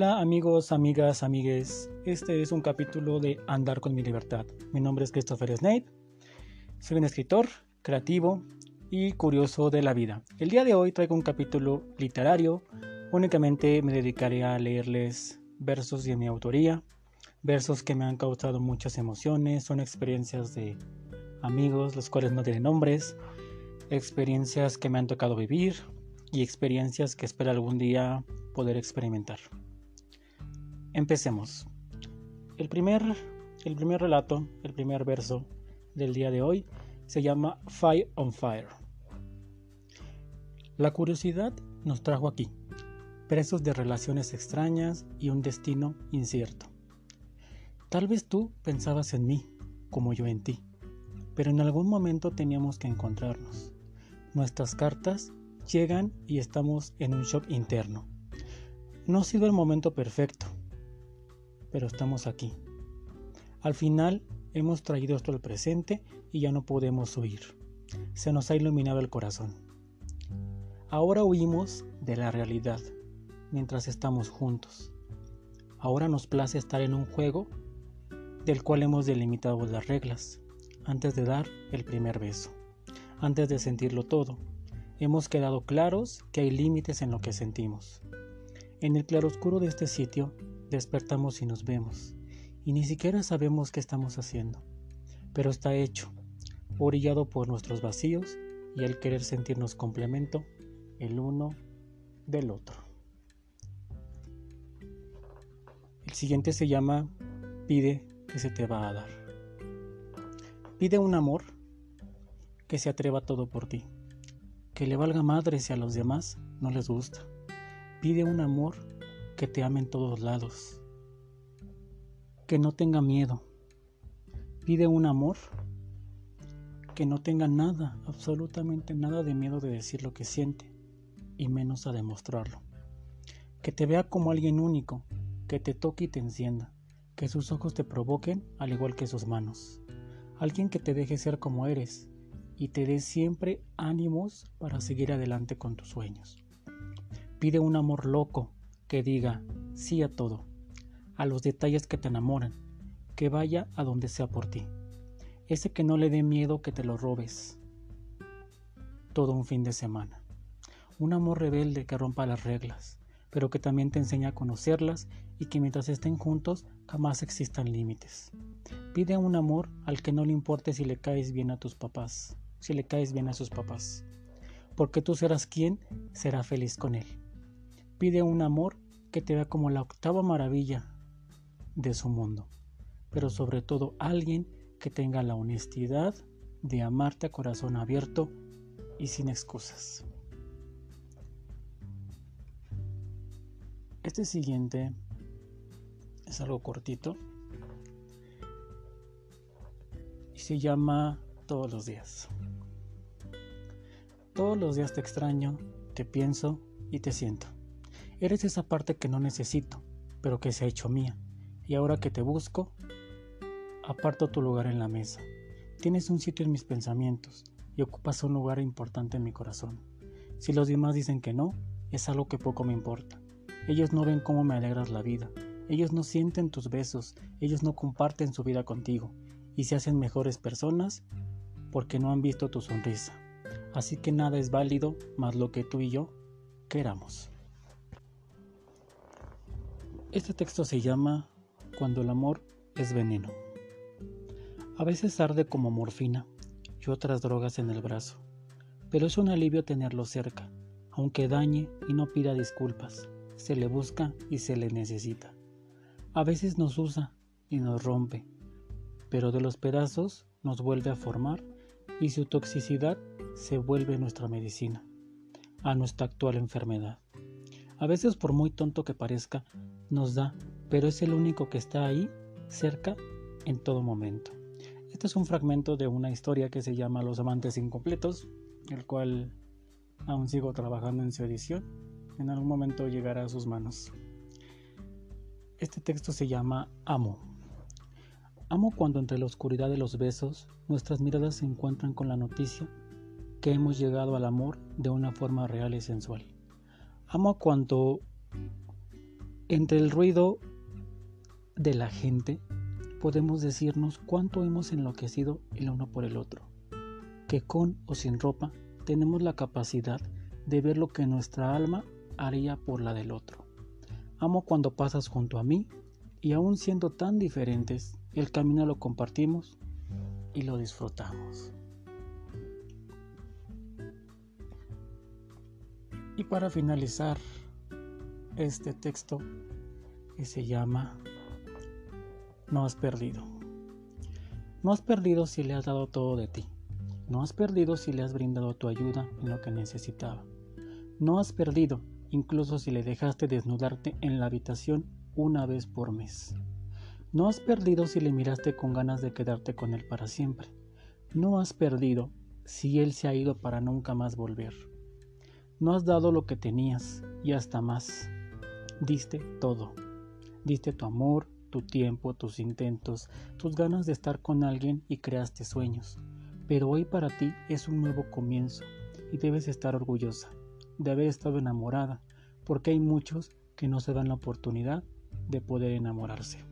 Hola amigos, amigas, amigues. Este es un capítulo de Andar con mi libertad. Mi nombre es Christopher Snape. Soy un escritor, creativo y curioso de la vida. El día de hoy traigo un capítulo literario. Únicamente me dedicaré a leerles versos de mi autoría, versos que me han causado muchas emociones, son experiencias de amigos, los cuales no tienen nombres, experiencias que me han tocado vivir y experiencias que espero algún día poder experimentar. Empecemos. El primer, el primer relato, el primer verso del día de hoy se llama Fire on Fire. La curiosidad nos trajo aquí, presos de relaciones extrañas y un destino incierto. Tal vez tú pensabas en mí, como yo en ti, pero en algún momento teníamos que encontrarnos. Nuestras cartas llegan y estamos en un shock interno. No ha sido el momento perfecto, pero estamos aquí. Al final hemos traído esto al presente y ya no podemos huir. Se nos ha iluminado el corazón. Ahora huimos de la realidad mientras estamos juntos. Ahora nos place estar en un juego del cual hemos delimitado las reglas antes de dar el primer beso, antes de sentirlo todo. Hemos quedado claros que hay límites en lo que sentimos. En el claroscuro de este sitio despertamos y nos vemos, y ni siquiera sabemos qué estamos haciendo, pero está hecho, orillado por nuestros vacíos y el querer sentirnos complemento el uno del otro. El siguiente se llama Pide que se te va a dar. Pide un amor que se atreva todo por ti, que le valga madre si a los demás no les gusta. Pide un amor que te ame en todos lados, que no tenga miedo. Pide un amor que no tenga nada, absolutamente nada de miedo de decir lo que siente y menos a demostrarlo. Que te vea como alguien único, que te toque y te encienda que sus ojos te provoquen al igual que sus manos. Alguien que te deje ser como eres y te dé siempre ánimos para seguir adelante con tus sueños. Pide un amor loco que diga sí a todo, a los detalles que te enamoran, que vaya a donde sea por ti. Ese que no le dé miedo que te lo robes todo un fin de semana. Un amor rebelde que rompa las reglas, pero que también te enseña a conocerlas y que mientras estén juntos jamás existan límites. Pide un amor al que no le importe si le caes bien a tus papás, si le caes bien a sus papás, porque tú serás quien será feliz con él. Pide un amor que te vea como la octava maravilla de su mundo, pero sobre todo alguien que tenga la honestidad de amarte a corazón abierto y sin excusas. Este siguiente es algo cortito y se llama Todos los días. Todos los días te extraño, te pienso y te siento. Eres esa parte que no necesito, pero que se ha hecho mía. Y ahora que te busco, aparto tu lugar en la mesa. Tienes un sitio en mis pensamientos y ocupas un lugar importante en mi corazón. Si los demás dicen que no, es algo que poco me importa. Ellos no ven cómo me alegras la vida, ellos no sienten tus besos, ellos no comparten su vida contigo y se hacen mejores personas porque no han visto tu sonrisa. Así que nada es válido más lo que tú y yo queramos. Este texto se llama Cuando el amor es veneno. A veces arde como morfina y otras drogas en el brazo, pero es un alivio tenerlo cerca, aunque dañe y no pida disculpas se le busca y se le necesita. A veces nos usa y nos rompe, pero de los pedazos nos vuelve a formar y su toxicidad se vuelve nuestra medicina, a nuestra actual enfermedad. A veces por muy tonto que parezca, nos da, pero es el único que está ahí, cerca, en todo momento. Este es un fragmento de una historia que se llama Los amantes incompletos, el cual aún sigo trabajando en su edición en algún momento llegará a sus manos. Este texto se llama Amo. Amo cuando entre la oscuridad de los besos nuestras miradas se encuentran con la noticia que hemos llegado al amor de una forma real y sensual. Amo cuando Entre el ruido de la gente podemos decirnos cuánto hemos enloquecido el uno por el otro, que con o sin ropa tenemos la capacidad de ver lo que nuestra alma haría por la del otro. Amo cuando pasas junto a mí y aún siendo tan diferentes, el camino lo compartimos y lo disfrutamos. Y para finalizar este texto que se llama No has perdido. No has perdido si le has dado todo de ti. No has perdido si le has brindado tu ayuda en lo que necesitaba. No has perdido incluso si le dejaste desnudarte en la habitación una vez por mes. No has perdido si le miraste con ganas de quedarte con él para siempre. No has perdido si él se ha ido para nunca más volver. No has dado lo que tenías y hasta más. Diste todo. Diste tu amor, tu tiempo, tus intentos, tus ganas de estar con alguien y creaste sueños. Pero hoy para ti es un nuevo comienzo y debes estar orgullosa de haber estado enamorada, porque hay muchos que no se dan la oportunidad de poder enamorarse.